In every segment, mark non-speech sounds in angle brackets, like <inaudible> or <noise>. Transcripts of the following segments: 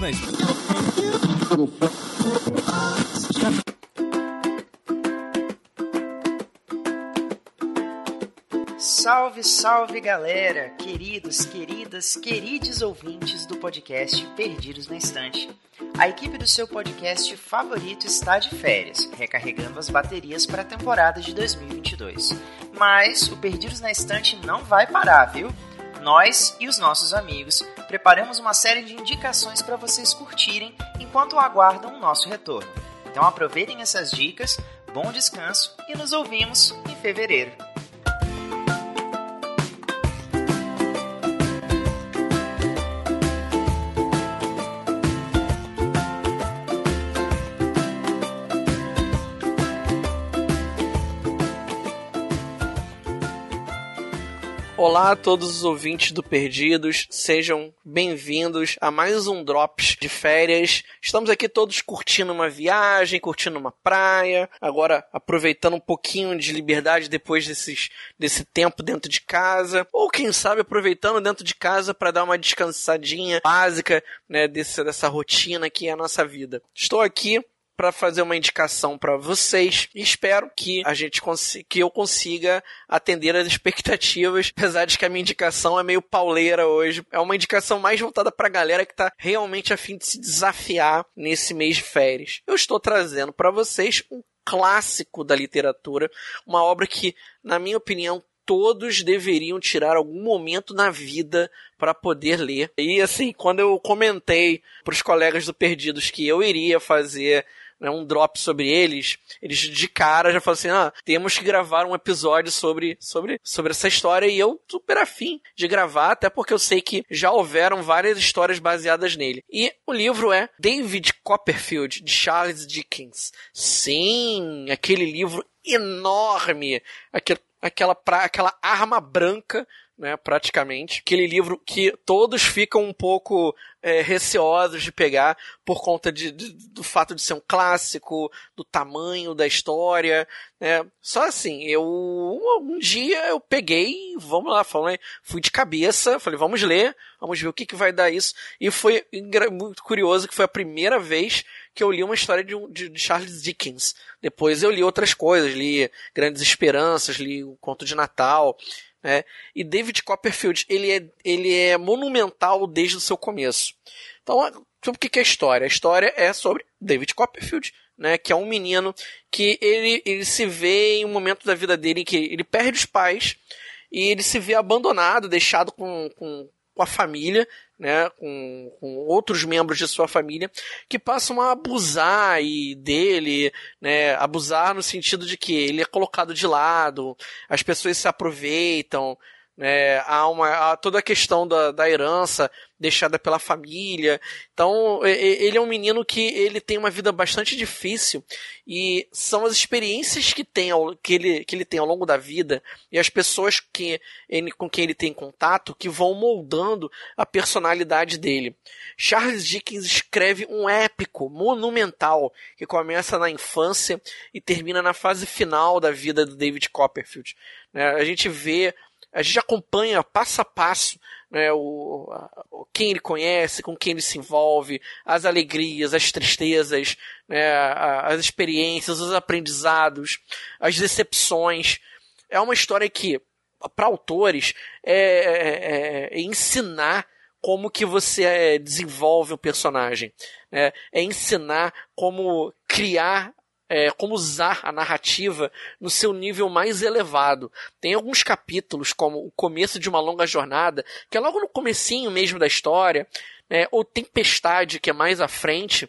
Na. Salve, salve galera, queridos, queridas, queridos ouvintes do podcast Perdidos na Estante. A equipe do seu podcast favorito está de férias, recarregando as baterias para a temporada de 2022. Mas o Perdidos na Estante não vai parar, viu? Nós e os nossos amigos preparamos uma série de indicações para vocês curtirem enquanto aguardam o nosso retorno. Então aproveitem essas dicas, bom descanso e nos ouvimos em fevereiro. Olá a todos os ouvintes do Perdidos, sejam bem-vindos a mais um Drops de férias. Estamos aqui todos curtindo uma viagem, curtindo uma praia, agora aproveitando um pouquinho de liberdade depois desses, desse tempo dentro de casa, ou quem sabe aproveitando dentro de casa para dar uma descansadinha básica né, desse, dessa rotina que é a nossa vida. Estou aqui para fazer uma indicação para vocês e espero que a gente que eu consiga atender as expectativas, <laughs> apesar de que a minha indicação é meio pauleira hoje. É uma indicação mais voltada para a galera que está realmente a fim de se desafiar nesse mês de férias. Eu estou trazendo para vocês um clássico da literatura, uma obra que, na minha opinião, todos deveriam tirar algum momento na vida para poder ler. E assim, quando eu comentei para os colegas do Perdidos que eu iria fazer né, um drop sobre eles, eles de cara já falam assim: ah, temos que gravar um episódio sobre, sobre, sobre essa história. E eu super afim de gravar, até porque eu sei que já houveram várias histórias baseadas nele. E o livro é David Copperfield, de Charles Dickens. Sim, aquele livro enorme, aquele, aquela, pra, aquela arma branca né, praticamente. Aquele livro que todos ficam um pouco é, receosos de pegar por conta de, de, do fato de ser um clássico, do tamanho da história, né? Só assim, eu um dia eu peguei, vamos lá, falei, fui de cabeça, falei, vamos ler, vamos ver o que, que vai dar isso. E foi muito curioso que foi a primeira vez que eu li uma história de, de, de Charles Dickens. Depois eu li outras coisas, li Grandes Esperanças, li o Conto de Natal, né? E David Copperfield, ele é, ele é monumental desde o seu começo. Então, sobre o que é a história? A história é sobre David Copperfield, né, que é um menino que ele, ele se vê em um momento da vida dele em que ele perde os pais e ele se vê abandonado, deixado com, com, com a família, né, com, com, outros membros de sua família, que passam a abusar dele, né, abusar no sentido de que ele é colocado de lado, as pessoas se aproveitam, né, há, uma, há toda a questão da, da herança deixada pela família. Então, ele é um menino que ele tem uma vida bastante difícil e são as experiências que, tem que, ele, que ele tem ao longo da vida e as pessoas que ele, com quem ele tem contato que vão moldando a personalidade dele. Charles Dickens escreve um épico monumental que começa na infância e termina na fase final da vida do David Copperfield. Né? A gente vê a gente acompanha passo a passo né, o, o, quem ele conhece, com quem ele se envolve, as alegrias, as tristezas, né, as experiências, os aprendizados, as decepções. É uma história que, para autores, é, é, é, é, ensinar como que você é, desenvolve um personagem. Né? É ensinar como criar é, como usar a narrativa no seu nível mais elevado. Tem alguns capítulos, como o começo de uma longa jornada, que é logo no comecinho mesmo da história, né, ou Tempestade, que é mais à frente,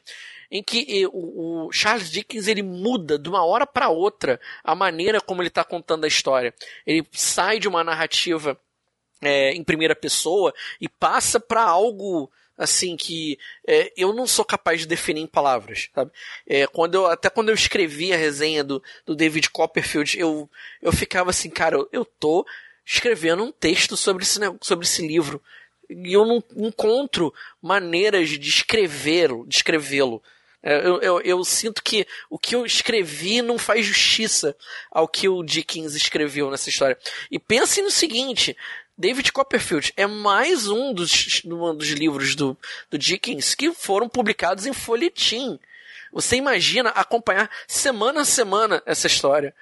em que o, Charles Dickens ele muda de uma hora para outra a maneira como ele está contando a história. Ele sai de uma narrativa é, em primeira pessoa e passa para algo assim que é, eu não sou capaz de definir em palavras, sabe? É, quando eu, até quando eu escrevi a resenha do, do David Copperfield, eu, eu ficava assim, cara, eu, eu tô escrevendo um texto sobre esse, sobre esse livro e eu não encontro maneiras de escrevê-lo, de escrevê-lo. É, eu, eu, eu, sinto que o que eu escrevi não faz justiça ao que o Dickens escreveu nessa história. E pense no seguinte: David Copperfield é mais um dos, um dos livros do, do Dickens que foram publicados em folhetim. Você imagina acompanhar semana a semana essa história.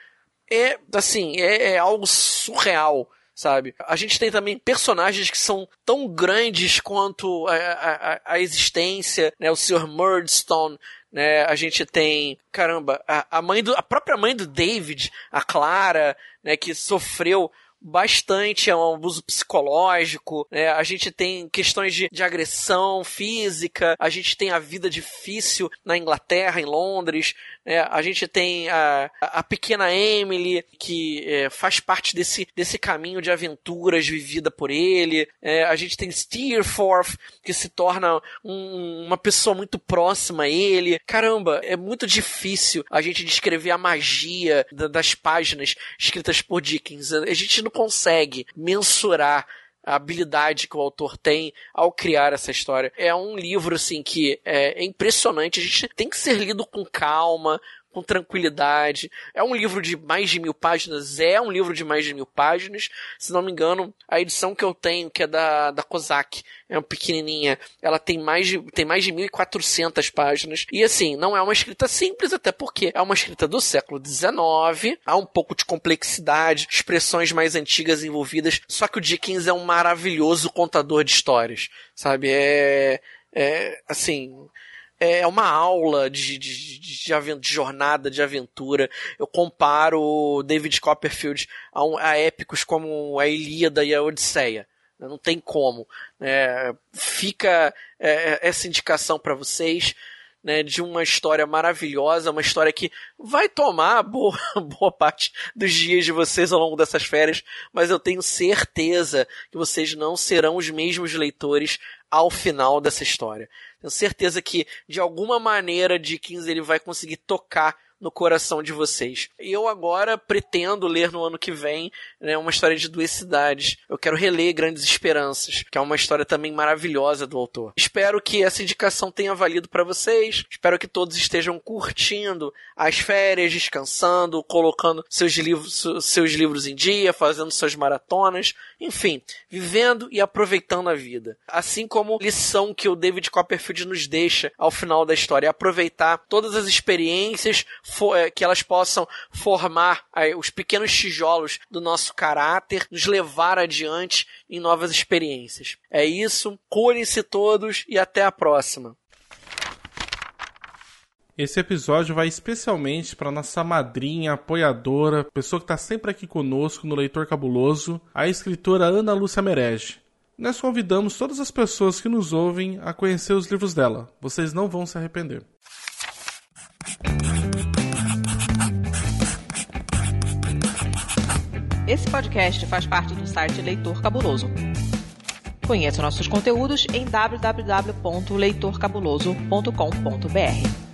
É, assim, é, é algo surreal sabe? A gente tem também personagens que são tão grandes quanto a, a, a existência, né? O Sr. Murdstone, né? A gente tem, caramba, a, a mãe do, a própria mãe do David, a Clara, né? Que sofreu bastante é um abuso psicológico, né? A gente tem questões de, de agressão física, a gente tem a vida difícil na Inglaterra, em Londres, né? A gente tem a, a pequena Emily, que é, faz parte desse, desse caminho de aventuras vivida por ele. É, a gente tem Steerforth, que se torna um, uma pessoa muito próxima a ele. Caramba, é muito difícil a gente descrever a magia da, das páginas escritas por Dickens. A gente não consegue mensurar a habilidade que o autor tem ao criar essa história. É um livro, assim, que é, impressionante. A gente tem que ser lido com calma, com tranquilidade. É um livro de mais de mil páginas, é um livro de mais de mil páginas. Se não me engano, a edição que eu tenho, que é da, da Kozak, é uma pequenininha, ela tem mais de, tem mais de 1.400 páginas. E assim, não é uma escrita simples, até porque é uma escrita do século XIX, há um pouco de complexidade, expressões mais antigas envolvidas, só que o Dickens é um maravilhoso contador de histórias, sabe? É, é assim, é, é uma aula de, de, de, de, jornada, de aventura. Eu comparo David Copperfield a, um, a épicos como a Ilíada e a Odisseia. Não tem como. É, fica é essa indicação para vocês. Né, de uma história maravilhosa, uma história que vai tomar boa, <laughs> boa parte dos dias de vocês ao longo dessas férias, mas eu tenho certeza que vocês não serão os mesmos leitores ao final dessa história. Tenho certeza que, de alguma maneira, Dickens ele vai conseguir tocar no coração de vocês. Eu agora pretendo ler no ano que vem né, uma história de duas cidades. Eu quero reler Grandes Esperanças, que é uma história também maravilhosa do autor. Espero que essa indicação tenha valido para vocês. Espero que todos estejam curtindo as férias, descansando, colocando seus livros, seus livros em dia, fazendo suas maratonas, enfim, vivendo e aproveitando a vida. Assim como lição que o David Copperfield nos deixa ao final da história, aproveitar todas as experiências é, que elas possam formar os pequenos tijolos do nosso caráter, nos levar adiante em novas experiências. É isso, curem-se todos e até a próxima. Esse episódio vai especialmente para nossa madrinha, apoiadora, pessoa que está sempre aqui conosco no Leitor Cabuloso, a escritora Ana Lúcia Merege. Nós convidamos todas as pessoas que nos ouvem a conhecer os livros dela. Vocês não vão se arrepender. Esse podcast faz parte do site Leitor Cabuloso. Conheça nossos conteúdos em www.leitorcabuloso.com.br.